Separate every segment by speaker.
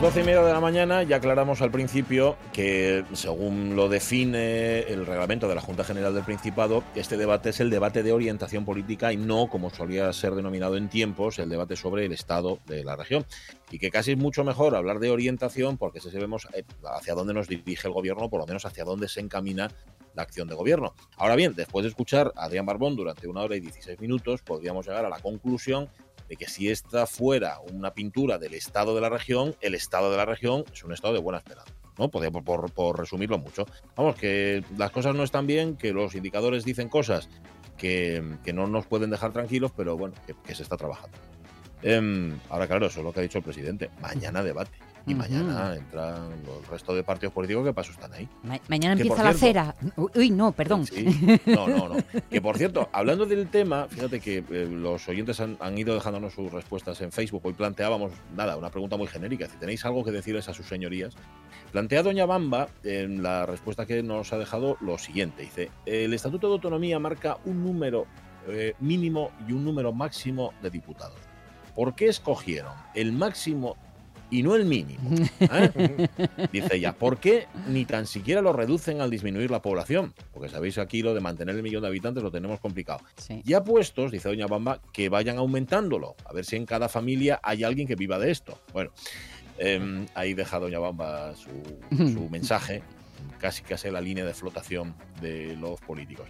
Speaker 1: Las doce y media de la mañana ya aclaramos al principio que, según lo define el reglamento de la Junta General del Principado, este debate es el debate de orientación política y no, como solía ser denominado en tiempos, el debate sobre el estado de la región. Y que casi es mucho mejor hablar de orientación porque así sabemos eh, hacia dónde nos dirige el gobierno, por lo menos hacia dónde se encamina la acción de gobierno. Ahora bien, después de escuchar a Adrián Barbón durante una hora y 16 minutos, podríamos llegar a la conclusión de que si esta fuera una pintura del estado de la región, el estado de la región es un estado de buena esperanza. ¿no? Por, por, por resumirlo mucho. Vamos, que las cosas no están bien, que los indicadores dicen cosas que, que no nos pueden dejar tranquilos, pero bueno, que, se está trabajando. Eh, ahora, claro, eso es lo que ha dicho el presidente. Mañana debate. Y mañana entran los restos de partidos políticos que paso están ahí.
Speaker 2: Ma- mañana
Speaker 1: Que,
Speaker 2: empieza la
Speaker 1: cierto-
Speaker 2: cera. Uy, no, perdón.
Speaker 1: Sí, no, no, no. Que por cierto, hablando del tema, fíjate que eh, los oyentes han, han ido dejándonos sus respuestas en Facebook. Hoy planteábamos, nada, una pregunta muy genérica. Si tenéis algo que decirles a sus señorías, plantea Doña Bamba en la respuesta que nos ha dejado lo siguiente. Dice, el Estatuto de Autonomía marca un número eh, mínimo y un número máximo de diputados. ¿Por qué escogieron el máximo y no el mínimo? ¿Eh? Dice ella, ¿por qué ni tan siquiera lo reducen al disminuir la población? Porque sabéis aquí lo de mantener el millón de habitantes lo tenemos complicado.
Speaker 2: Sí.
Speaker 1: Ya puestos, dice Doña Bamba, que vayan aumentándolo, a ver si en cada familia hay alguien que viva de esto. Bueno, em, ahí deja Doña Bamba su, su mensaje, casi casi la línea de flotación de los políticos.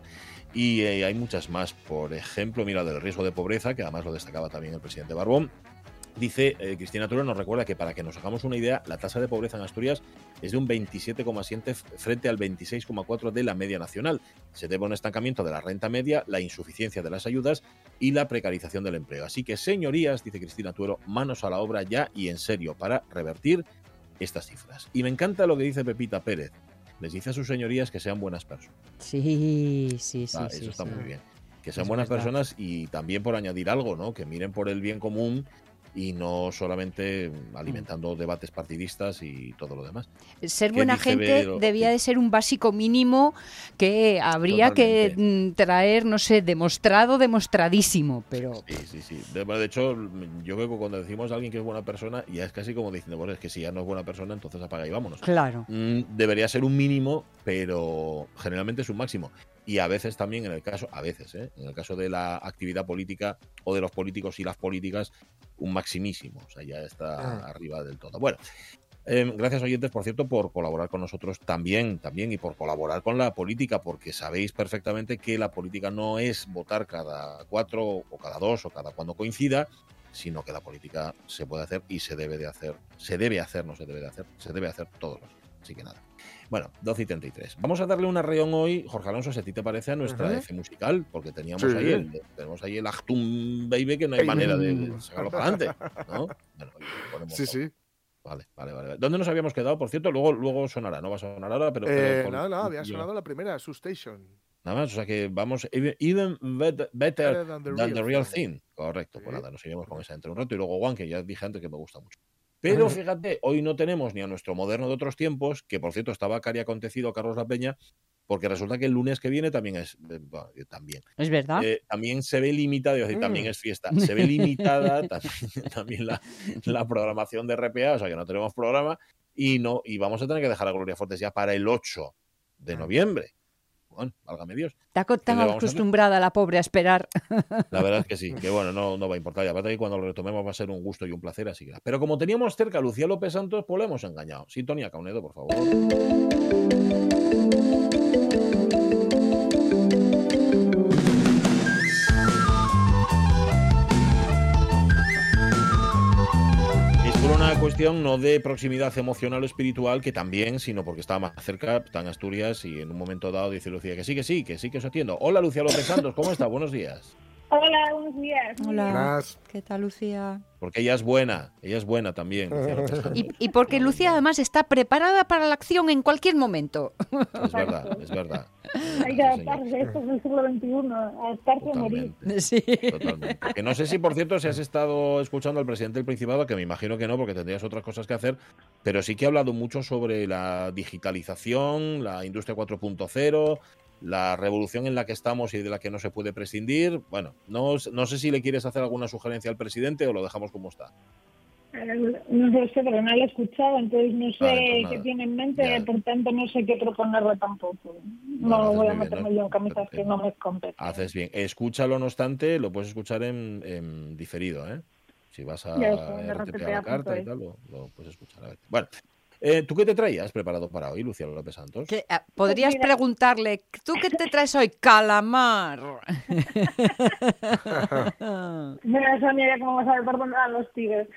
Speaker 1: Y eh, hay muchas más, por ejemplo, mira, del riesgo de pobreza, que además lo destacaba también el presidente Barbón. Dice eh, Cristina Turo nos recuerda que para que nos hagamos una idea, la tasa de pobreza en Asturias es de un 27,7 frente al 26,4 de la media nacional. Se debe a un estancamiento de la renta media, la insuficiencia de las ayudas y la precarización del empleo. Así que, señorías, dice Cristina Tuero, manos a la obra ya y en serio para revertir estas cifras. Y me encanta lo que dice Pepita Pérez. Les dice a sus señorías que sean buenas personas.
Speaker 2: Sí, sí, sí.
Speaker 1: Ah,
Speaker 2: sí,
Speaker 1: eso está
Speaker 2: sí.
Speaker 1: muy bien. Que sean
Speaker 2: Es
Speaker 1: buenas
Speaker 2: verdad.
Speaker 1: personas y también por añadir algo, ¿no? Que miren por el bien común y no solamente alimentando debates partidistas y todo lo demás.
Speaker 2: Ser
Speaker 1: ¿Qué
Speaker 2: buena gente debía de ser un básico mínimo que habría que mm, traer, no sé, demostrado, demostradísimo, pero
Speaker 1: Sí, sí, sí. De, de hecho, yo creo que cuando decimos a alguien que es buena persona, ya es casi como diciendo, bueno, es que si ya no es buena persona, entonces apaga y vámonos.
Speaker 2: claro.
Speaker 1: Mm, Debería ser un mínimo, pero generalmente es un máximo. Y a veces también, en el caso, a veces, ¿eh? en el caso de la actividad política o de los políticos y las políticas, un maximísimo. O sea, ya está
Speaker 3: Ah.
Speaker 1: arriba del todo. Bueno, eh, gracias oyentes, por cierto, por colaborar con nosotros también, también y por colaborar con la política, porque sabéis perfectamente que la política no es votar cada cuatro o cada dos o cada cuando coincida, sino que la política se puede hacer y se debe de hacer, se debe hacer, no se debe de hacer, se debe hacer todos los días. Así que nada. Bueno, 12 y 33. Vamos a darle una reón hoy, Jorge Alonso, si a ti te parece, a nuestra
Speaker 3: Ujú.
Speaker 1: F musical, porque teníamos
Speaker 3: Sí.
Speaker 1: ahí el, tenemos ahí el Actum Baby que no hay manera de sacarlo para adelante. ¿no? Bueno, ponemos
Speaker 3: Sí,
Speaker 1: todo.
Speaker 3: sí.
Speaker 1: Vale, vale, vale. ¿Dónde nos habíamos quedado? Por cierto, luego, luego sonará, no va a sonar ahora, pero. pero
Speaker 3: Eh,
Speaker 1: por-
Speaker 3: no, no, había sonado la primera, Su Station.
Speaker 1: Nada más, o sea que vamos. Even, even bet- better,
Speaker 3: Better than the
Speaker 1: than the real
Speaker 3: thing.
Speaker 1: thing. Correcto, pues
Speaker 3: Sí.
Speaker 1: nada, nos iremos con esa entre un rato. Y luego Juan, que ya dije antes que me gusta mucho. Pero fíjate, hoy no tenemos ni a nuestro moderno de otros tiempos, que por cierto estaba cari acontecido Carlos La Peña, porque resulta que el lunes que viene también es. eh, bueno, también.
Speaker 2: Es verdad.
Speaker 1: Eh, también se ve limitada, decir, también
Speaker 3: Mm.
Speaker 1: es fiesta, se ve limitada también, también la, la programación de RPA, o sea que no tenemos programa y no y vamos a tener que dejar a Gloria Fuertes ya para el 8 de noviembre. Bueno, válgame Dios.
Speaker 2: Está tan
Speaker 1: vamos a
Speaker 2: acostumbrada la pobre a esperar.
Speaker 1: La verdad es que sí, que bueno, no, no va a importar. Y aparte que cuando lo retomemos va a ser un gusto y un placer, así que. Pero como teníamos cerca a Lucía López Santos, pues lo hemos engañado. Sintonía Caunedo, por favor. Cuestión no de proximidad emocional o espiritual, que también, sino porque está más cerca, está Asturias y en un momento dado dice Lucía que sí, que sí, que sí, que os atiendo. Hola Lucía López Santos, ¿cómo está? Buenos días.
Speaker 4: Hola, buenos días.
Speaker 2: Hola.
Speaker 3: Buenas.
Speaker 2: ¿Qué tal, Lucía?
Speaker 1: Porque ella es buena, ella es buena también.
Speaker 2: Y, y porque Lucía además está preparada para la acción en cualquier momento.
Speaker 1: Es verdad, es verdad.
Speaker 4: Hay que adaptarse, esto es el siglo XXI, adaptarse a morir.
Speaker 2: Sí.
Speaker 1: Totalmente. Que no sé si, por cierto, si has estado escuchando al presidente del Principado, que me imagino que no, porque tendrías otras cosas que hacer, pero sí que ha hablado mucho sobre la digitalización, la industria 4.0, la revolución en la que estamos y de la que no se puede prescindir. Bueno, no, no sé si le quieres hacer alguna sugerencia al presidente o lo dejamos como está.
Speaker 4: Eh, No sé, pero no lo he escuchado, entonces no sé
Speaker 1: Vale, pues
Speaker 4: qué tiene en mente,
Speaker 1: Ya.
Speaker 4: por tanto no sé qué proponerle tampoco. No
Speaker 1: Bueno, haces
Speaker 4: voy a
Speaker 1: bien,
Speaker 4: meterme
Speaker 1: ¿no?
Speaker 4: yo en camisas que no me competen.
Speaker 1: Haces bien. Escúchalo, no obstante, lo puedes escuchar en, en diferido, ¿eh? Si vas a
Speaker 4: Ya
Speaker 1: a la carta y tal, lo, lo puedes escuchar. A ver. Bueno, eh, ¿tú qué te traías preparado para hoy, Lucía López Santos?
Speaker 2: Ah, Podrías
Speaker 4: mira.
Speaker 2: preguntarle, ¿tú qué te traes hoy? Calamar.
Speaker 4: Mira, Sonia, ya como vas a ver por dónde van los tigres.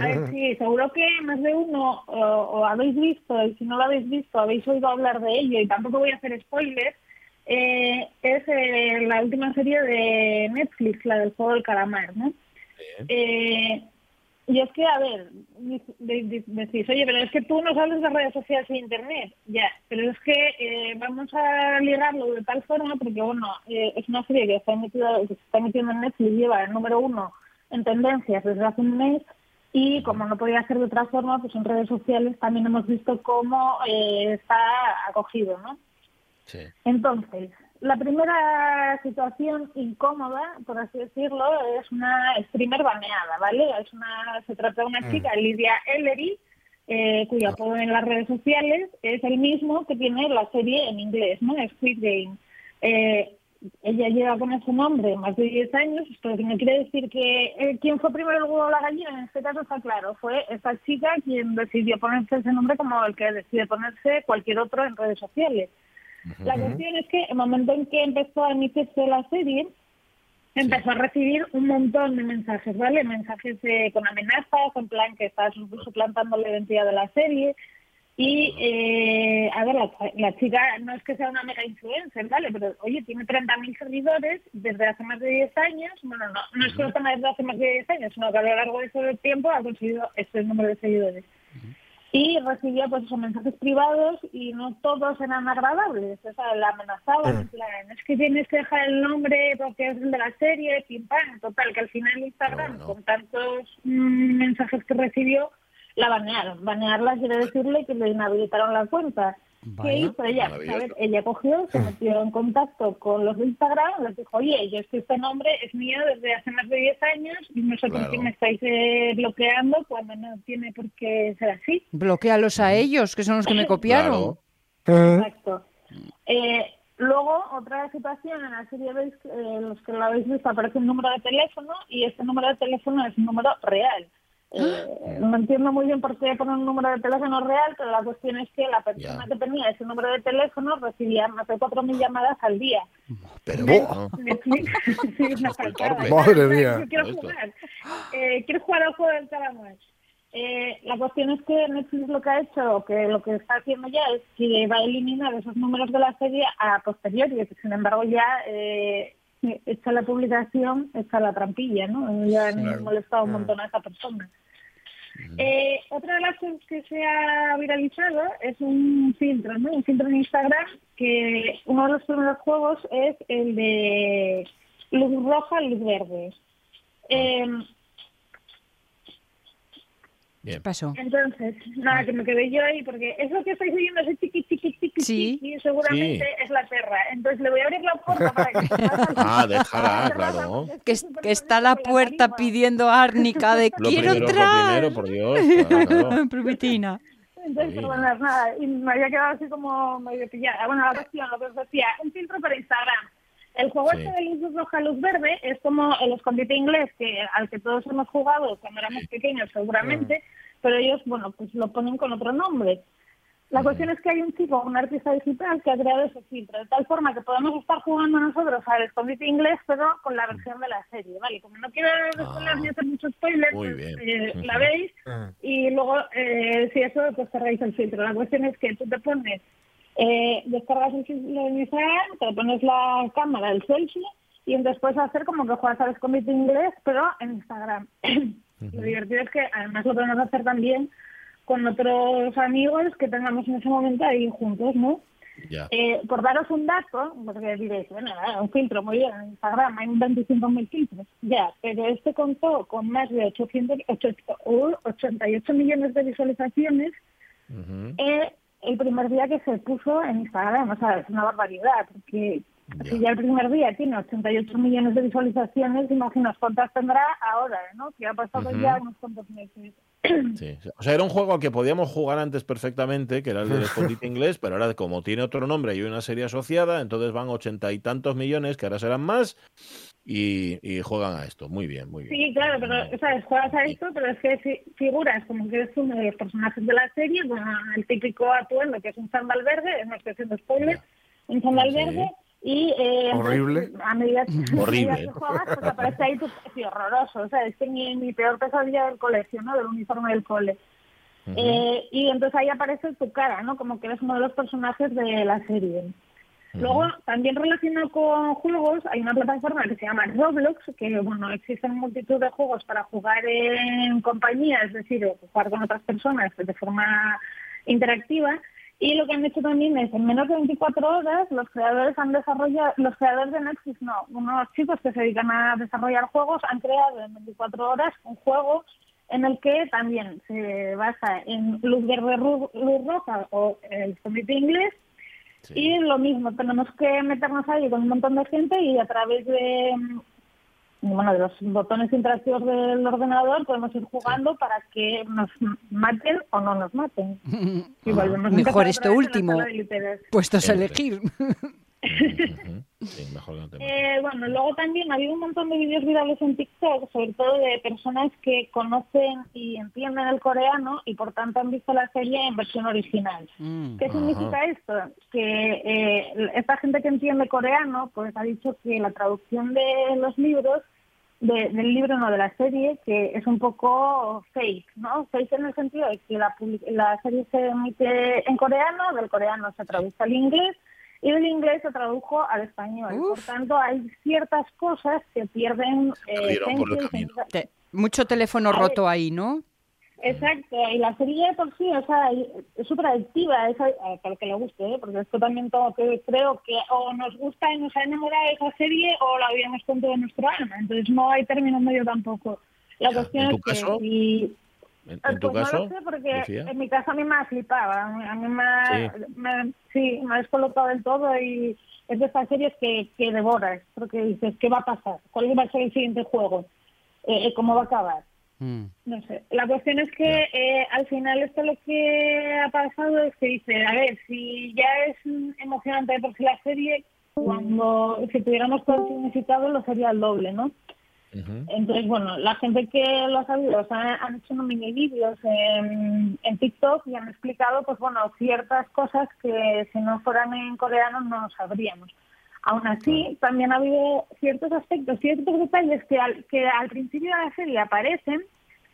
Speaker 4: A ver, sí, seguro que más de uno o, o habéis visto, y si no lo habéis visto, habéis oído hablar de ello, y tampoco voy a hacer spoilers, eh, es eh, la última serie de Netflix, la del juego del calamar, ¿no? Eh, y es que, a ver, decís, oye, pero es que tú no sales de redes sociales e internet. Ya, pero es que eh, vamos a ligarlo de tal forma porque, bueno, eh, es una serie que está, metida, que se está metiendo en Netflix, lleva el número uno en tendencias desde hace un mes y como no podía ser de otra forma, pues en redes sociales también hemos visto cómo eh, está acogido, ¿no?
Speaker 1: Sí.
Speaker 4: Entonces, la primera situación incómoda, por así decirlo, es una streamer baneada, ¿vale? Es una, se trata de una chica, Lidia Ellery, eh, cuyo apodo en las redes sociales es el mismo que tiene la serie en inglés, ¿no? Squid Game. Eh, ella lleva con ese nombre más de 10 años, pero que no quiere decir que eh, quién fue primero el huevo o la gallina, en este caso está claro, fue esta chica quien decidió ponerse ese nombre como el que decide ponerse cualquier otro en redes sociales. La cuestión es que el momento en que empezó a emitirse la serie, empezó a recibir un montón de mensajes, ¿vale? Mensajes eh, con amenazas, en plan que está su- suplantando la identidad de la serie. Y, eh, a ver, la, la chica no es que sea una mega influencer, ¿vale? Pero, oye, tiene 30.000 seguidores desde hace más de 10 años. Bueno, no, no es que lo tenga desde hace más de 10 años, sino que a lo largo de ese tiempo ha conseguido este número de seguidores y recibía pues esos mensajes privados y no todos eran agradables, o sea, la amenazaban, en plan, es que tienes que dejar el nombre porque es el de la serie, pim pam, total, que al final Instagram,
Speaker 1: No, no.
Speaker 4: con tantos mm, mensajes que recibió, la banearon. Banearla quiere decirle que le inhabilitaron la cuenta. ¿Qué
Speaker 2: Vaya,
Speaker 4: hizo ella? A ver, ella cogió, se metió en contacto con los de Instagram, les dijo, oye, yo es que este nombre es mío desde hace más de 10 años y no sé por
Speaker 1: Claro.
Speaker 4: qué me estáis eh, bloqueando cuando no tiene por qué ser así.
Speaker 2: Bloquealos a ellos, que son los que me copiaron.
Speaker 1: Claro.
Speaker 4: Exacto. Eh, luego, otra situación en la serie veis, que, eh, los que lo habéis visto, aparece un número de teléfono y este número de teléfono es un número real. Eh, no entiendo muy bien por qué poner un número de teléfono real, pero la cuestión es que la persona
Speaker 1: Ya.
Speaker 4: que tenía ese número de teléfono recibía más de 4.000 llamadas al día.
Speaker 1: Pero
Speaker 4: sí, una.
Speaker 3: Madre mía.
Speaker 4: Quiero jugar. Eh, quiero jugar al juego del calamar. Eh, la cuestión es que Netflix lo que ha hecho, o que lo que está haciendo ya es que va a eliminar esos números de la serie a posteriori, que sin embargo ya eh, hecha la publicación, está la trampilla, ¿no? Ya han
Speaker 3: Claro.
Speaker 4: molestado un montón a esa persona. Eh, otra de las cosas que se ha viralizado es un filtro, ¿no? Un filtro en Instagram que uno de los primeros juegos es el de luz roja, luz verde. Eh,
Speaker 1: bien.
Speaker 2: ¿Qué pasó?
Speaker 4: entonces, nada, que me quedé yo ahí porque eso que estáis oyendo, ese chiqui, chiqui, chiqui,
Speaker 2: Sí.
Speaker 4: chiqui, seguramente es la perra. Entonces le voy a abrir la puerta para que...
Speaker 1: Ah, déjala, claro.
Speaker 2: Que, es- que está la puerta pidiendo árnica de
Speaker 1: Lo
Speaker 2: quiero
Speaker 1: primero, lo
Speaker 2: entrar.
Speaker 1: primero, por Dios. claro, claro.
Speaker 2: Prometina.
Speaker 4: Entonces,
Speaker 1: Sí.
Speaker 4: perdonar, nada, y me había quedado así como medio pillada. Bueno, la cuestión, lo que os decía, un filtro para Instagram. El juego
Speaker 1: Sí.
Speaker 4: este de luz roja, luz verde es como el escondite inglés que al que todos hemos jugado cuando éramos pequeños seguramente, pero ellos, bueno, pues lo ponen con otro nombre. La cuestión es que hay un chico, un artista digital, que ha creado ese filtro, de tal forma que podemos estar jugando nosotros al escondite inglés, pero con la versión de la serie, ¿vale? Como no quiero desvelar ni hacer mucho spoiler,
Speaker 1: Ah. Muy
Speaker 4: pues, eh, la veis
Speaker 3: Ah.
Speaker 4: y luego, eh, si eso, pues cerráis el filtro. La cuestión es que tú te pones, eh, descargas el te pones la cámara, el selfie, y entonces puedes hacer como que juegas al escondite inglés, pero en Instagram. Lo divertido es que además lo podemos hacer también con otros amigos que tengamos en ese momento ahí juntos, ¿no? Eh, por daros un dato, porque diréis, bueno, un filtro, muy bien, en Instagram hay 25.000 filtros, ya, pero este contó con más de 800, ocho- uh, 88 millones de visualizaciones eh, el primer día que se puso en Instagram, o sea, es una barbaridad, porque
Speaker 1: Ya.
Speaker 4: si ya el primer día tiene 88 millones de visualizaciones, imaginaos cuántas tendrá ahora, ¿no? Que ha pasado ya unos cuantos meses.
Speaker 1: Sí. O sea, era un juego al que podíamos jugar antes perfectamente, que era el del escondite inglés, pero ahora como tiene otro nombre y una serie asociada, entonces van ochenta y tantos millones, que ahora serán más, y, y juegan a esto. Muy bien, muy bien.
Speaker 4: Sí, claro, pero, ¿sabes? Juegas a esto, pero es que fi- figuras como que eres uno de los personajes de la serie, con el típico atuendo que es un sandal verde, no estoy haciendo spoiler, un sandal
Speaker 1: Sí.
Speaker 4: verde, y eh,
Speaker 3: Horrible.
Speaker 4: a medida,
Speaker 1: Horrible.
Speaker 4: medida que juegas, pues aparece ahí tu sí, horroroso, o sea, es que mi, mi peor pesadilla del colegio, ¿no? Del uniforme del cole.
Speaker 1: Ujú.
Speaker 4: Eh, y entonces ahí aparece tu cara, ¿no? Como que eres uno de los personajes de la serie. Luego, también relacionado con juegos, hay una plataforma que se llama Roblox, que bueno, existen multitud de juegos para jugar en compañía, es decir, jugar con otras personas de forma interactiva. Y lo que han hecho también es, en menos de 24 horas, los creadores han desarrollado, los creadores de Netflix, no, unos chicos que se dedican a desarrollar juegos, han creado en 24 horas un juego en el que también se basa en luz verde, luz roja o el comité inglés,
Speaker 1: Sí.
Speaker 4: y lo mismo, tenemos que meternos ahí con un montón de gente y a través de mm, bueno de los botones interactivos del ordenador podemos ir jugando para que nos maten o no nos maten. Y
Speaker 2: Mejor esto último. Puestos a elegir.
Speaker 1: Ujú. Sí, mejor que no te maten.
Speaker 4: Eh, bueno, luego también ha habido un montón de vídeos virales en TikTok, sobre todo de personas que conocen y entienden el coreano y por tanto han visto la serie en versión original.
Speaker 2: Mm.
Speaker 4: ¿Qué significa esto? Que eh, esta gente que entiende coreano pues ha dicho que la traducción de los libros, de- del libro no de la serie, que es un poco fake, ¿no? Fake en el sentido de que la, la serie se emite en coreano, del coreano se traduce al inglés y del inglés se tradujo al español.
Speaker 2: Uf.
Speaker 4: Por tanto, hay ciertas cosas que pierden eh.
Speaker 2: Te- mucho teléfono roto ahí, ¿no?
Speaker 4: Exacto, y la serie de por sí, o sea, es súper adictiva, es, eh, para el que le guste, ¿eh? porque esto también todo que creo que o nos gusta y nos ha enamorado de esa serie o la odiamos con todo nuestro alma, entonces no hay término medio tampoco. La
Speaker 1: Ya,
Speaker 4: cuestión
Speaker 1: ¿en tu
Speaker 4: es que
Speaker 1: caso?
Speaker 4: si-
Speaker 1: ¿En,
Speaker 4: Ah,
Speaker 1: en tu
Speaker 4: pues
Speaker 1: caso?
Speaker 4: no lo sé porque
Speaker 1: Lucía?
Speaker 4: en mi caso a mí me ha flipado, a mí, me, ha-
Speaker 1: Sí.
Speaker 4: me- sí, me ha descolocado del todo y es de estas series que, que devoras, porque dices, ¿qué va a pasar? ¿Cuál va a ser el siguiente juego? Eh, ¿Cómo va a acabar?
Speaker 2: Mm.
Speaker 4: No sé. La cuestión es que eh, al final esto lo que ha pasado es que dice, a ver, si ya es emocionante por sí la serie, cuando si tuviéramos todo el significado lo sería el doble, ¿no?
Speaker 1: Ujú.
Speaker 4: Entonces, bueno, la gente que lo ha sabido, o sea, han hecho unos mini vídeos en, en TikTok y han explicado, pues bueno, ciertas cosas que si no fueran en coreano no sabríamos. Aún así, también ha habido ciertos aspectos, ciertos detalles que al, que al principio de la serie aparecen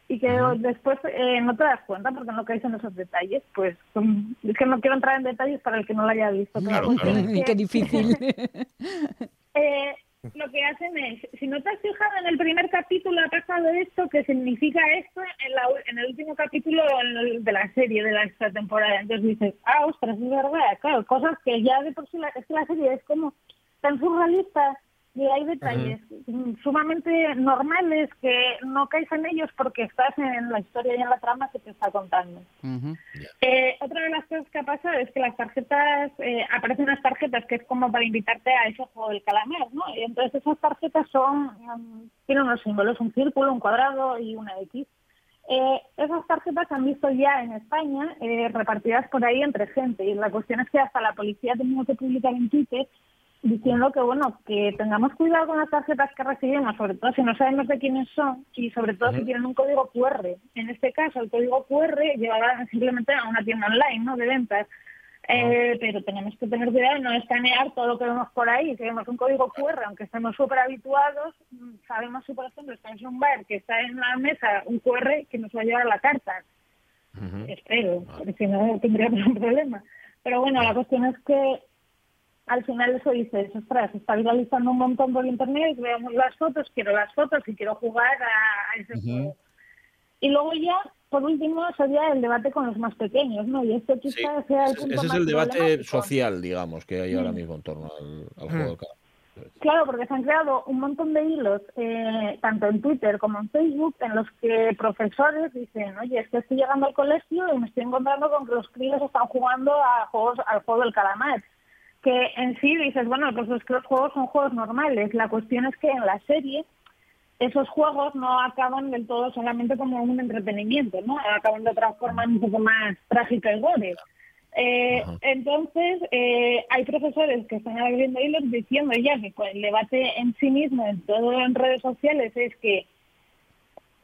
Speaker 4: y que después eh, no te das cuenta porque no caes en esos detalles. Pues mm, es que no quiero entrar en detalles para el que no lo haya visto.
Speaker 1: Claro,
Speaker 4: cuestión
Speaker 1: claro.
Speaker 4: es que-
Speaker 2: Qué difícil.
Speaker 4: eh, lo que hacen es, si no te has fijado en el primer capítulo ha pasado esto, que significa esto en, la, en el último capítulo de la serie, de la esta temporada. Entonces dices, ah, ostras, es verdad, claro, cosas que ya de por sí es que la serie es como tan surrealista y hay detalles mm, sumamente normales que no caes en ellos porque estás en la historia y en la trama que te está contando.
Speaker 2: Ujú.
Speaker 4: Eh, otra de las cosas que ha pasado es que las tarjetas, eh, aparecen unas tarjetas que es como para invitarte a ese juego del calamar, ¿no? Y entonces esas tarjetas son, mm, tienen unos símbolos, un círculo, un cuadrado y una X. Eh, esas tarjetas se han visto ya en España eh, repartidas por ahí entre gente y la cuestión es que hasta la policía ha tenido que publicar en Twitter diciendo que bueno que tengamos cuidado con las tarjetas que recibimos, sobre todo si no sabemos de quiénes son y sobre todo si tienen un código QR. En este caso, el código QR llevará simplemente a una tienda online, ¿no? De ventas. Eh, pero tenemos que tener cuidado de no escanear todo lo que vemos por ahí. Si vemos un código QR, aunque estemos súper habituados, mm, sabemos si, por ejemplo, estamos en un bar que está en la mesa un QR que nos va a llevar a la carta. Espero, porque si no tendríamos un problema. Pero bueno, la cuestión es que al final eso dices, ostras, está viralizando un montón por internet, veamos las fotos, quiero las fotos y quiero jugar a, a ese juego. Y luego ya, por último, sería el debate con los más pequeños, ¿no? Y
Speaker 1: Sí,
Speaker 4: quizás sea el
Speaker 1: ese,
Speaker 4: punto
Speaker 1: ese es
Speaker 4: más
Speaker 1: el debate social, digamos, que hay ahora mismo en torno al, al juego del calamar.
Speaker 4: Claro, porque se han creado un montón de hilos, eh, tanto en Twitter como en Facebook, en los que profesores dicen, oye, es que estoy llegando al colegio y me estoy encontrando con que los críos están jugando a juegos, al juego del calamar. Que en sí dices, bueno, pues es que los juegos son juegos normales. La cuestión es que en la serie esos juegos no acaban del todo solamente como un entretenimiento, ¿no? Acaban de otra forma un poco más trágica y gore. Eh, entonces, eh, hay profesores que están abriendo hilos diciendo ya que el debate en sí mismo, en todo en redes sociales, es que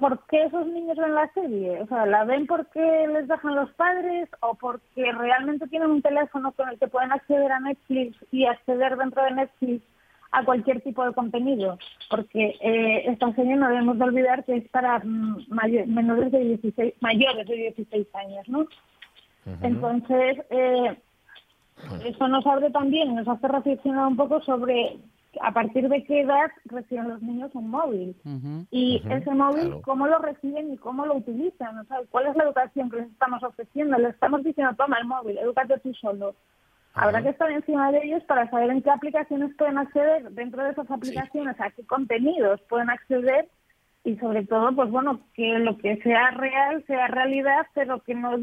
Speaker 4: ¿por qué esos niños ven la serie? O sea, ¿la ven porque les dejan los padres o porque realmente tienen un teléfono con el que pueden acceder a Netflix y acceder dentro de Netflix a cualquier tipo de contenido? Porque eh, esta serie no debemos de olvidar que es para mm, menores de 16, mayores de 16 años, ¿no? Entonces, eh, eso nos abre también, nos hace reflexionar un poco sobre a partir de qué edad reciben los niños un móvil. Y ese móvil,
Speaker 1: claro.
Speaker 4: ¿cómo lo reciben y cómo lo utilizan? O sea, ¿cuál es la educación que les estamos ofreciendo? Les estamos diciendo, toma el móvil, edúcate tú solo. Habrá que estar encima de ellos para saber en qué aplicaciones pueden acceder, dentro de esas aplicaciones, a qué contenidos pueden acceder y sobre todo, pues bueno, que lo que sea real sea realidad, pero que no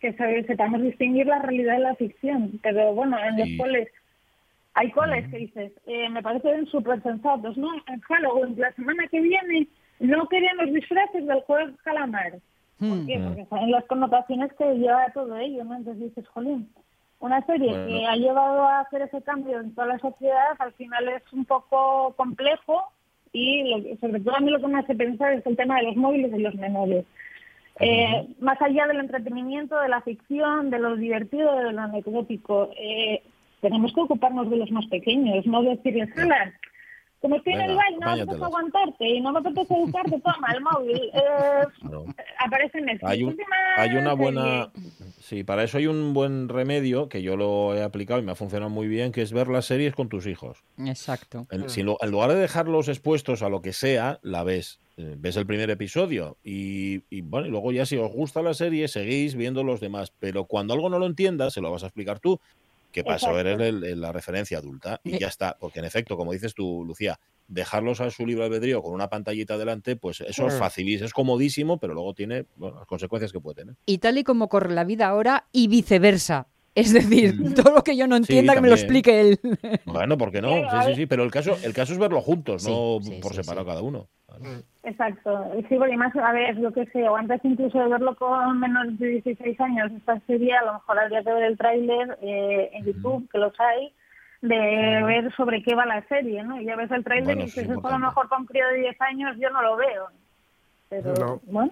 Speaker 4: que se- sepamos distinguir la realidad de la ficción. Pero bueno, en los
Speaker 1: Sí.
Speaker 4: Hay coles que dices, eh, me parecen súper sensatos, ¿no? En Halloween, la semana que viene, no queremos disfraces del juego del calamar. ¿Por
Speaker 2: Hmm.
Speaker 4: qué? Porque saben las connotaciones que lleva todo ello, ¿no? Entonces dices, jolín, una serie
Speaker 1: Bueno.
Speaker 4: que ha llevado a hacer ese cambio en toda la sociedad, al final es un poco complejo y lo sobre todo a mí lo que me hace pensar es el tema de los móviles y los menores. Eh, más allá del entretenimiento, de la ficción, de lo divertido, de lo anecdótico, eh, tenemos que ocuparnos de los más pequeños, no decirles, "Hala, como estoy en el
Speaker 1: Venga,
Speaker 4: baile, no me apetece
Speaker 1: apáñatelas".
Speaker 4: aguantarte y no me apetece educarte, toma el móvil. Eh,
Speaker 1: Claro.
Speaker 4: aparece en Netflix.
Speaker 1: Hay, un- hay una buena... Sí, para eso hay un buen remedio que yo lo he aplicado y me ha funcionado muy bien, que es ver las series con tus hijos.
Speaker 2: Exacto.
Speaker 1: En, si lo- en lugar de dejarlos expuestos a lo que sea, la ves. Eh, ves el primer episodio y, y, bueno, y luego ya si os gusta la serie, seguís viendo los demás. Pero cuando algo no lo entiendas, se lo vas a explicar tú. Que pasó eres el- el- la referencia adulta y ya está. Porque en efecto, como dices tú, Lucía, dejarlos a su libre albedrío con una pantallita delante, pues eso es
Speaker 3: Mm.
Speaker 1: facilísimo, es comodísimo, pero luego tiene bueno, las consecuencias que puede tener.
Speaker 2: Y tal y como corre la vida ahora y viceversa. Es decir, todo lo que yo no
Speaker 1: Sí,
Speaker 2: entienda que me lo explique él.
Speaker 1: Bueno, ¿por qué no? Sí, sí, sí, pero el caso, el caso es verlo juntos,
Speaker 2: Sí,
Speaker 1: no
Speaker 2: sí,
Speaker 1: por separado cada uno.
Speaker 4: Exacto. Sí, porque más, a ver, yo qué sé, o antes incluso de verlo con menores de 16 años, esta serie, a lo mejor habría que ver el tráiler eh, en YouTube, que los hay, de ver sobre qué va la serie, ¿no? Y ya ves el tráiler
Speaker 1: Bueno,
Speaker 4: y
Speaker 1: eso es
Speaker 4: dices, esto a lo mejor con un crío de 10 años yo no lo veo. Pero,
Speaker 3: No.
Speaker 4: bueno,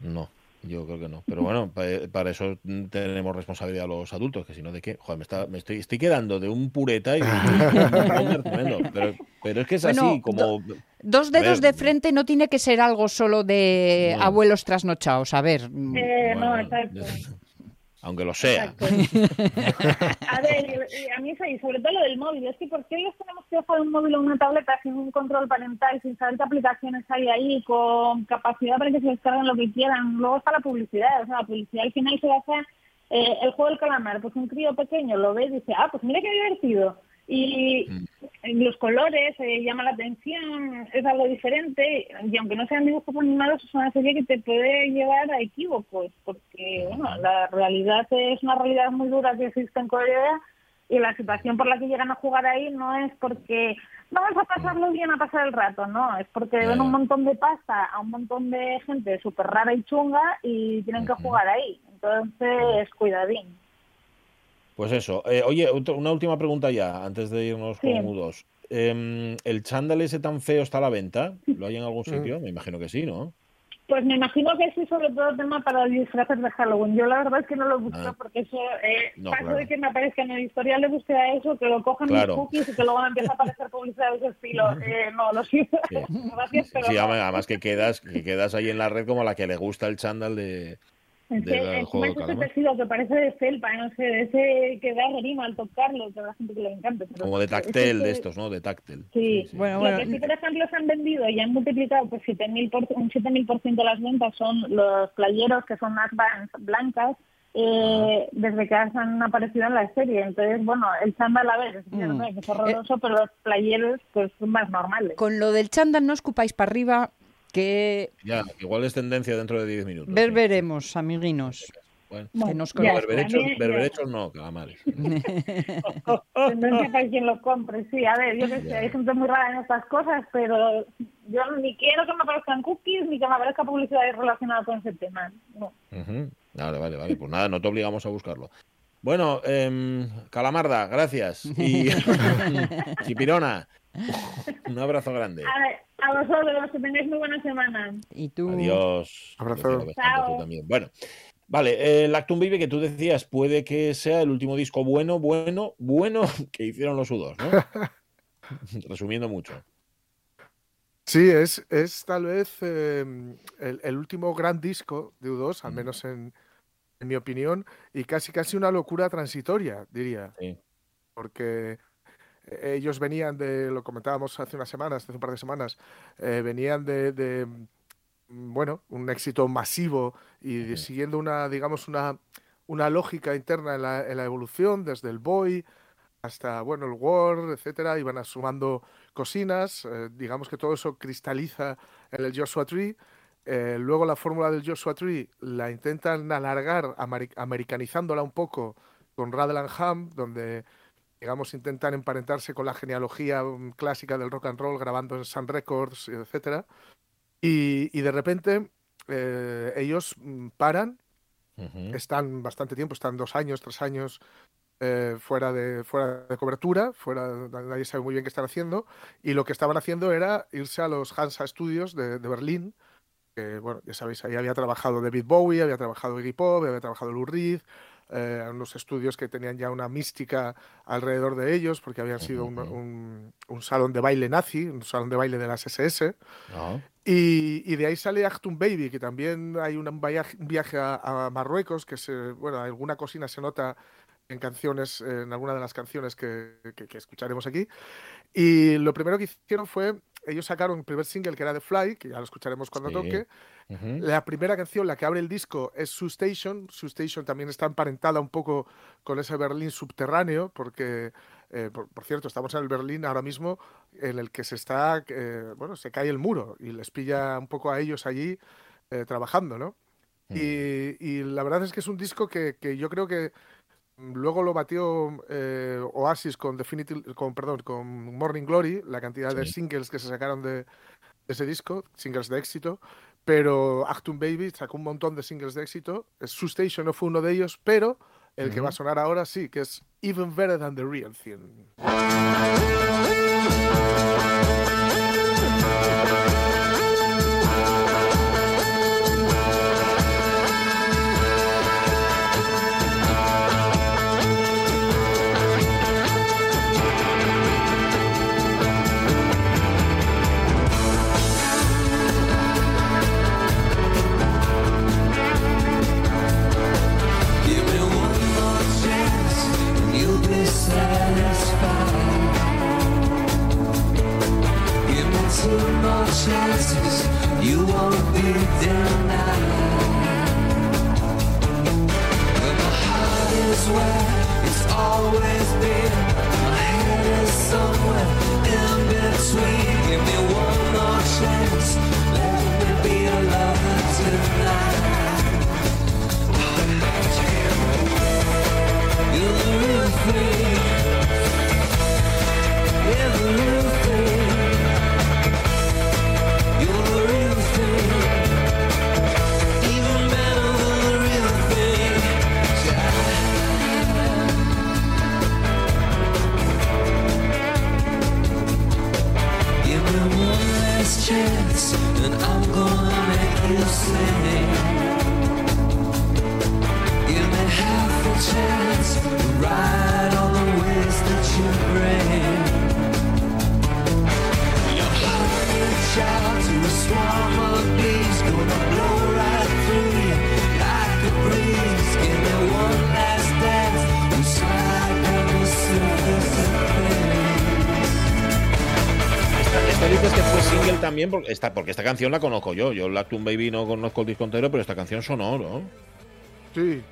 Speaker 1: No, yo creo que no. Pero bueno, pa- para eso tenemos responsabilidad los adultos, que si no, ¿de qué? Joder, me, está, me estoy, estoy quedando de un pureta y. Pero, pero es que es
Speaker 2: Bueno,
Speaker 1: así, como...
Speaker 2: Dos dedos de frente no tiene que ser algo solo de abuelos trasnochados. A ver.
Speaker 4: eh, no, exacto.
Speaker 1: Aunque lo sea.
Speaker 4: A ver, a mí sí, sobre todo lo del móvil, es que ¿por qué les tenemos que dejar un móvil o una tableta sin un control parental, sin saber qué aplicaciones hay ahí, con capacidad para que se descarguen lo que quieran? Luego está la publicidad, o sea, la publicidad al final se basa eh, el juego del calamar, pues un crío pequeño lo ve y dice, ah, pues mira qué divertido. Y los colores eh, llama la atención, es algo diferente, y aunque no sean dibujos animados, es una serie que te puede llevar a equívocos, porque bueno, la realidad es una realidad muy dura que existe en Corea y la situación por la que llegan a jugar ahí no es porque vamos a pasarlo bien a pasar el rato, no, es porque ven un montón de pasta a un montón de gente súper rara y chunga y tienen que jugar ahí. Entonces, cuidadín.
Speaker 1: Pues eso. Eh, oye, otro- una última pregunta ya, antes de irnos
Speaker 4: Sí.
Speaker 1: con U2. Em, ¿El chándal ese tan feo está a la venta? ¿Lo hay en
Speaker 4: Mm.
Speaker 1: algún sitio? Me imagino que sí, ¿no?
Speaker 4: Pues me imagino que sí, sobre todo tema para disfraces de Halloween. Yo la verdad es que no lo busco
Speaker 1: Ah.
Speaker 4: porque eso, eh,
Speaker 1: No,
Speaker 4: paso
Speaker 1: claro.
Speaker 4: de que me aparezca en el historial de búsqueda eso, que lo cojan
Speaker 1: Claro.
Speaker 4: mis cookies y que luego empieza a aparecer publicidad de ese estilo. Eh, no, lo siento.
Speaker 1: Sí.
Speaker 4: Gracias, pero
Speaker 1: Sí, además que quedas, que quedas ahí en la red como la que le gusta el chándal de...
Speaker 4: Es
Speaker 1: del
Speaker 4: que
Speaker 1: juego
Speaker 4: encima
Speaker 1: de
Speaker 4: es
Speaker 1: calamar.
Speaker 4: tejido que parece de felpa, no sé, de ese que da grima al tocarlo, que a la gente que le encanta. pero
Speaker 1: Como de
Speaker 4: es que-
Speaker 1: tactel de estos, ¿no? De táctil.
Speaker 4: Sí,
Speaker 2: Bueno,
Speaker 4: lo
Speaker 2: bueno.
Speaker 4: que sí, por ejemplo, se han vendido y han multiplicado pues 7.000 por, un 7.000% las ventas son los playeros, que son vans blancas, eh, desde que han aparecido en la serie. Entonces, bueno, el chándal a ver, es,
Speaker 2: Mm.
Speaker 4: es horroroso, pero los playeros pues son más normales.
Speaker 2: Con lo del chándal no escupáis para arriba, que
Speaker 1: Ya, igual es tendencia dentro de 10 minutos.
Speaker 2: ver
Speaker 1: sí.
Speaker 2: veremos, amiguinos.
Speaker 1: Bueno.
Speaker 4: Bueno,
Speaker 2: que nos
Speaker 4: ya,
Speaker 1: No, berberechos, berberechos no, calamares.
Speaker 4: Tendencia para quien lo compre, sí. A ver, yo que sé, hay gente muy rara en estas cosas, pero yo ni quiero que me aparezcan cookies ni que me aparezca publicidad relacionada con ese tema. No.
Speaker 1: Vale, vale, vale. Pues nada, no te obligamos a buscarlo. Bueno, em, Calamarda, gracias. Y Chipirona, un abrazo grande.
Speaker 4: A, ver, a vosotros, que tengáis muy buena semana.
Speaker 2: Y tú.
Speaker 1: Adiós.
Speaker 3: Abrazo.
Speaker 1: Decía Alejandro, tú
Speaker 4: Chao.
Speaker 1: también. Bueno, vale, eh, el Actum Baby que tú decías puede que sea el último disco bueno, bueno, bueno que hicieron los U2, ¿no? Resumiendo mucho.
Speaker 3: Sí, es, es tal vez eh, el, el último gran disco de U2, al menos en, en mi opinión, y casi casi una locura transitoria, diría.
Speaker 1: Sí.
Speaker 3: Porque eh, ellos venían de, lo comentábamos hace unas semanas, hace un par de semanas, eh, venían de, de, mm, bueno, un éxito masivo y de- siguiendo una, digamos, una, una lógica interna en la, en la evolución, desde el Boy hasta, bueno, el War, etcétera, iban sumando cocinas, eh, digamos que todo eso cristaliza en el Joshua Tree. Eh, luego la fórmula del Joshua Tree la intentan alargar, ameri- americanizándola un poco con Radel and Ham, donde digamos intentan emparentarse con la genealogía mm, clásica del rock and roll, grabando en Sun Records, etcétera. Y, y de repente eh, ellos mm, paran
Speaker 1: Ujú.
Speaker 3: están bastante tiempo, están dos años, tres años eh, fuera, de, fuera de cobertura, fuera, nadie sabe muy bien qué están haciendo, y lo que estaban haciendo era irse a los Hansa Studios de, de Berlín, que bueno, ya sabéis, ahí había trabajado David Bowie, había trabajado Iggy Pop, había trabajado Lou Reed, eh, unos estudios que tenían ya una mística alrededor de ellos, porque habían sido un, un- un salón de baile nazi, un salón de baile de las SS,
Speaker 1: Ah,
Speaker 3: y, y de ahí sale Achtung Baby, que también hay un viaje, un viaje a, a Marruecos, que se, bueno, alguna cocina se nota en canciones, en alguna de las canciones que, que- que escucharemos aquí. Y lo primero que hicieron fue, ellos sacaron el primer single que era The Fly, que ya lo escucharemos cuando
Speaker 1: Sí.
Speaker 3: toque.
Speaker 1: ujú.
Speaker 3: La primera canción, la que abre el disco, es Su Station. Su Station también está emparentada un poco con ese Berlín subterráneo, porque, eh, por, por cierto, estamos en el Berlín ahora mismo en el que se está, eh, bueno, se cae el muro y les pilla un poco a ellos allí eh, trabajando, ¿no? Y, y la verdad es que es un disco que, que yo creo que mm, luego lo batió eh, Oasis con Definitive, con, perdón, con Morning Glory, la cantidad de singles que se sacaron de, ese disco, singles de éxito, pero Actum Baby sacó un montón de singles de éxito. Su Station no fue uno de ellos, pero el que va a sonar ahora sí, que es Even Better Than the Real Thing.
Speaker 1: También porque esta, porque esta canción la conozco yo. Yo Lactum Baby no conozco el disco entero, pero esta canción sonó, ¿no?
Speaker 3: Sí,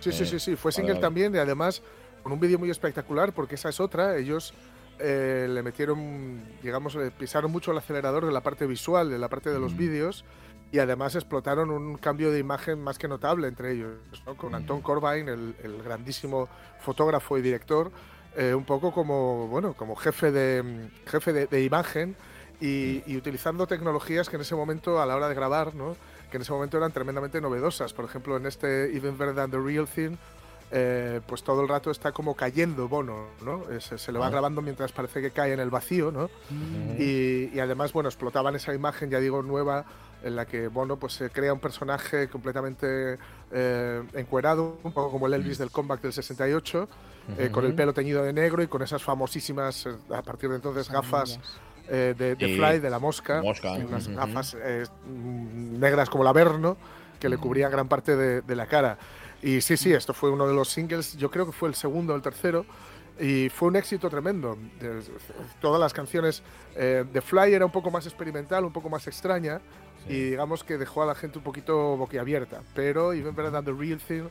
Speaker 3: sí, sí,
Speaker 1: Eh,
Speaker 3: sí, sí. Fue
Speaker 1: vale,
Speaker 3: single
Speaker 1: vale.
Speaker 3: también y además con un vídeo muy espectacular porque esa es otra. Ellos eh, le metieron, digamos, le pisaron mucho el acelerador de la parte visual, de la parte de los
Speaker 1: Mm.
Speaker 3: vídeos y además explotaron un cambio de imagen más que notable entre ellos, ¿no? con
Speaker 1: Mm.
Speaker 3: Anton Corbijn, el, el grandísimo fotógrafo y director, eh, un poco como, bueno, como jefe de, jefe de, de imagen y, y utilizando tecnologías que en ese momento, a la hora de grabar, ¿no? que en ese momento eran tremendamente novedosas. Por ejemplo, en este Even Better Than the Real Thing, eh, pues todo el rato está como cayendo Bono, ¿no? Eh, Se, se le va
Speaker 1: Ah.
Speaker 3: grabando mientras parece que cae en el vacío, ¿no? Y, y además, bueno, explotaban esa imagen, ya digo, nueva, en la que Bono pues se crea un personaje completamente eh, encuerado, un poco como el Elvis del comeback del 68, eh, con el pelo teñido de negro y con esas famosísimas, eh, a partir de entonces, gafas eh, de, de
Speaker 1: Sí.
Speaker 3: Fly, de la mosca,
Speaker 1: Mosca,
Speaker 3: y unas gafas eh, mm, negras como el Averno, que le cubrían gran parte de, de la cara. Y sí, sí, esto fue uno de los singles, yo creo que fue el segundo o el tercero, y fue un éxito tremendo. Todas las canciones eh, de Fly era un poco más experimental, un poco más extraña, y digamos que dejó a la gente un poquito boquiabierta. Pero Even Better Than the Real Thing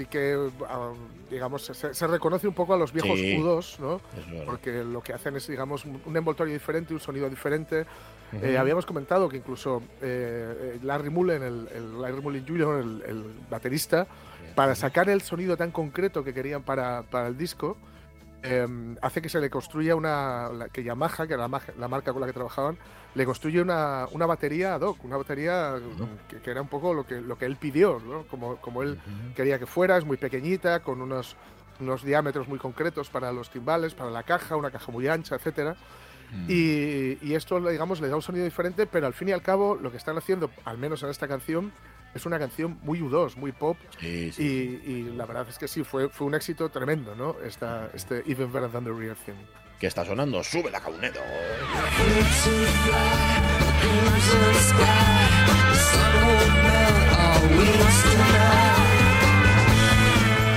Speaker 3: sí que, ah, digamos, se, se reconoce un poco a los viejos
Speaker 1: Sí.
Speaker 3: U2, ¿no? Porque lo que hacen es, digamos, un envoltorio diferente, un sonido diferente. Eh, habíamos comentado que incluso eh, Larry Mullen, el, el Larry Mullen Jr., el, el baterista, para sacar el sonido tan concreto que querían para, para el disco, eh, hace que se le construya una, que Yamaha, que era la, ma- la marca con la que trabajaban, le construye una, una batería ad hoc, una batería que, que era un poco lo que, lo que él pidió, ¿no? como, como él quería que fuera, es muy pequeñita, con unos, unos diámetros muy concretos para los timbales, para la caja, una caja muy ancha, etcétera. Y, y esto, digamos, le da un sonido diferente, pero al fin y al cabo lo que están haciendo, al menos en esta canción, es una canción muy U2, muy pop.
Speaker 1: Sí, sí.
Speaker 3: Y, y la verdad es que sí, fue, fue un éxito tremendo, ¿no? Esta, este Even Better Than the Real Thing.
Speaker 1: Que está sonando. Sube la caunedo.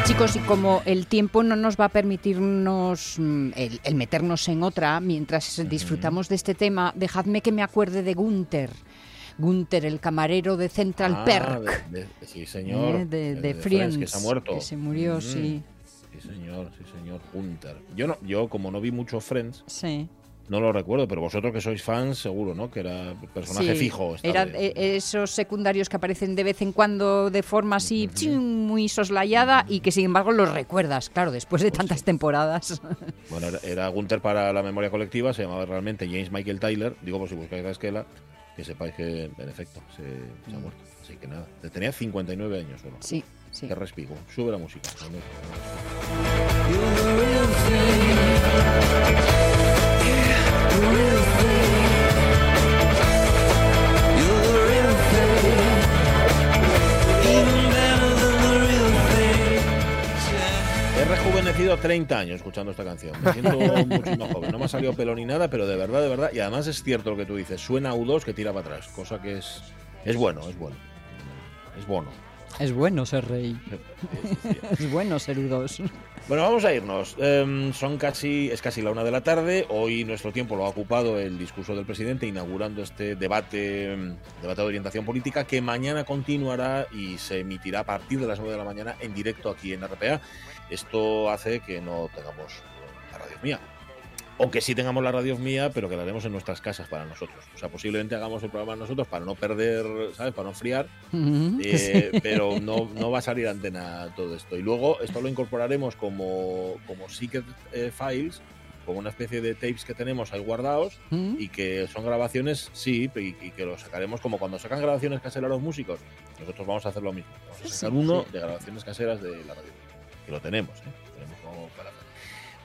Speaker 2: Chicos, y como el tiempo no nos va a permitirnos mm, el, el meternos en otra, mientras disfrutamos de este tema, dejadme que me acuerde de Gunther. Gunther, el camarero de Central
Speaker 1: Ah,
Speaker 2: Perk.
Speaker 1: de- de- sí, señor.
Speaker 2: eh, de,
Speaker 1: Friends,
Speaker 2: Friends,
Speaker 1: que se ha muerto.
Speaker 2: que se murió,
Speaker 1: Mm.
Speaker 2: sí.
Speaker 1: Sí, señor, sí, señor. Hunter. Yo, no, yo, como no vi mucho Friends,
Speaker 2: Sí.
Speaker 1: no lo recuerdo, pero vosotros que sois fans, seguro, ¿no? Que era personaje
Speaker 2: Sí,
Speaker 1: fijo.
Speaker 2: Eran eh, esos secundarios que aparecen de vez en cuando de forma así muy soslayada y que sin embargo los recuerdas, claro, después de
Speaker 1: Pues
Speaker 2: tantas temporadas.
Speaker 1: Bueno, era, era Gunther para la memoria colectiva, se llamaba realmente James Michael Tyler. Digo, por si buscáis la esquela, que sepáis que, en efecto, se, se ha muerto. Así que nada, tenía 59 años solo.
Speaker 2: Sí, sí.
Speaker 1: Qué respigo. Sube la música. Rejuvenecido 30 años escuchando esta canción. Me siento mucho más joven. No me ha salido pelo ni nada, pero de verdad, de verdad. Y además es cierto lo que tú dices. Suena a U2 que tira para atrás. Cosa que es. Es bueno, es bueno. Es bueno.
Speaker 2: Es bueno ser rey. Es bueno ser U2.
Speaker 1: Bueno, vamos a irnos. Em, son casi, es casi la una de la tarde. Hoy nuestro tiempo lo ha ocupado el discurso del presidente inaugurando este debate, em, debate de orientación política que mañana continuará y se emitirá a partir de las 9 de la mañana en directo aquí en RPA. Esto hace que no tengamos la radio mía. O que sí tengamos la radio mía, pero que la haremos en nuestras casas para nosotros. O sea, posiblemente hagamos el programa nosotros para no perder, ¿sabes? Para no enfriar. Eh, pero no, no va a salir antena todo esto. Y luego esto lo incorporaremos como, como Secret eh, Files, como una especie de tapes que tenemos ahí guardados
Speaker 2: ¿Mm?
Speaker 1: y que son grabaciones, sí, y, y que lo sacaremos como cuando sacan grabaciones caseras los músicos. Nosotros vamos a hacer lo mismo. Vamos a sacar
Speaker 2: Sí,
Speaker 1: uno
Speaker 2: sí.
Speaker 1: de grabaciones caseras de la radio. Que lo tenemos, ¿eh? Tenemos como para hacer.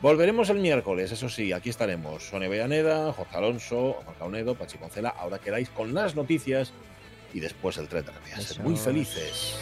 Speaker 1: Volveremos el miércoles, eso sí, aquí estaremos. Sonia Bellaneda, Jorge Alonso, Juan Caunedo, Pachi Poncela, ahora queráis con las noticias y después el tren de
Speaker 2: Eso
Speaker 1: muy
Speaker 2: es.
Speaker 1: felices.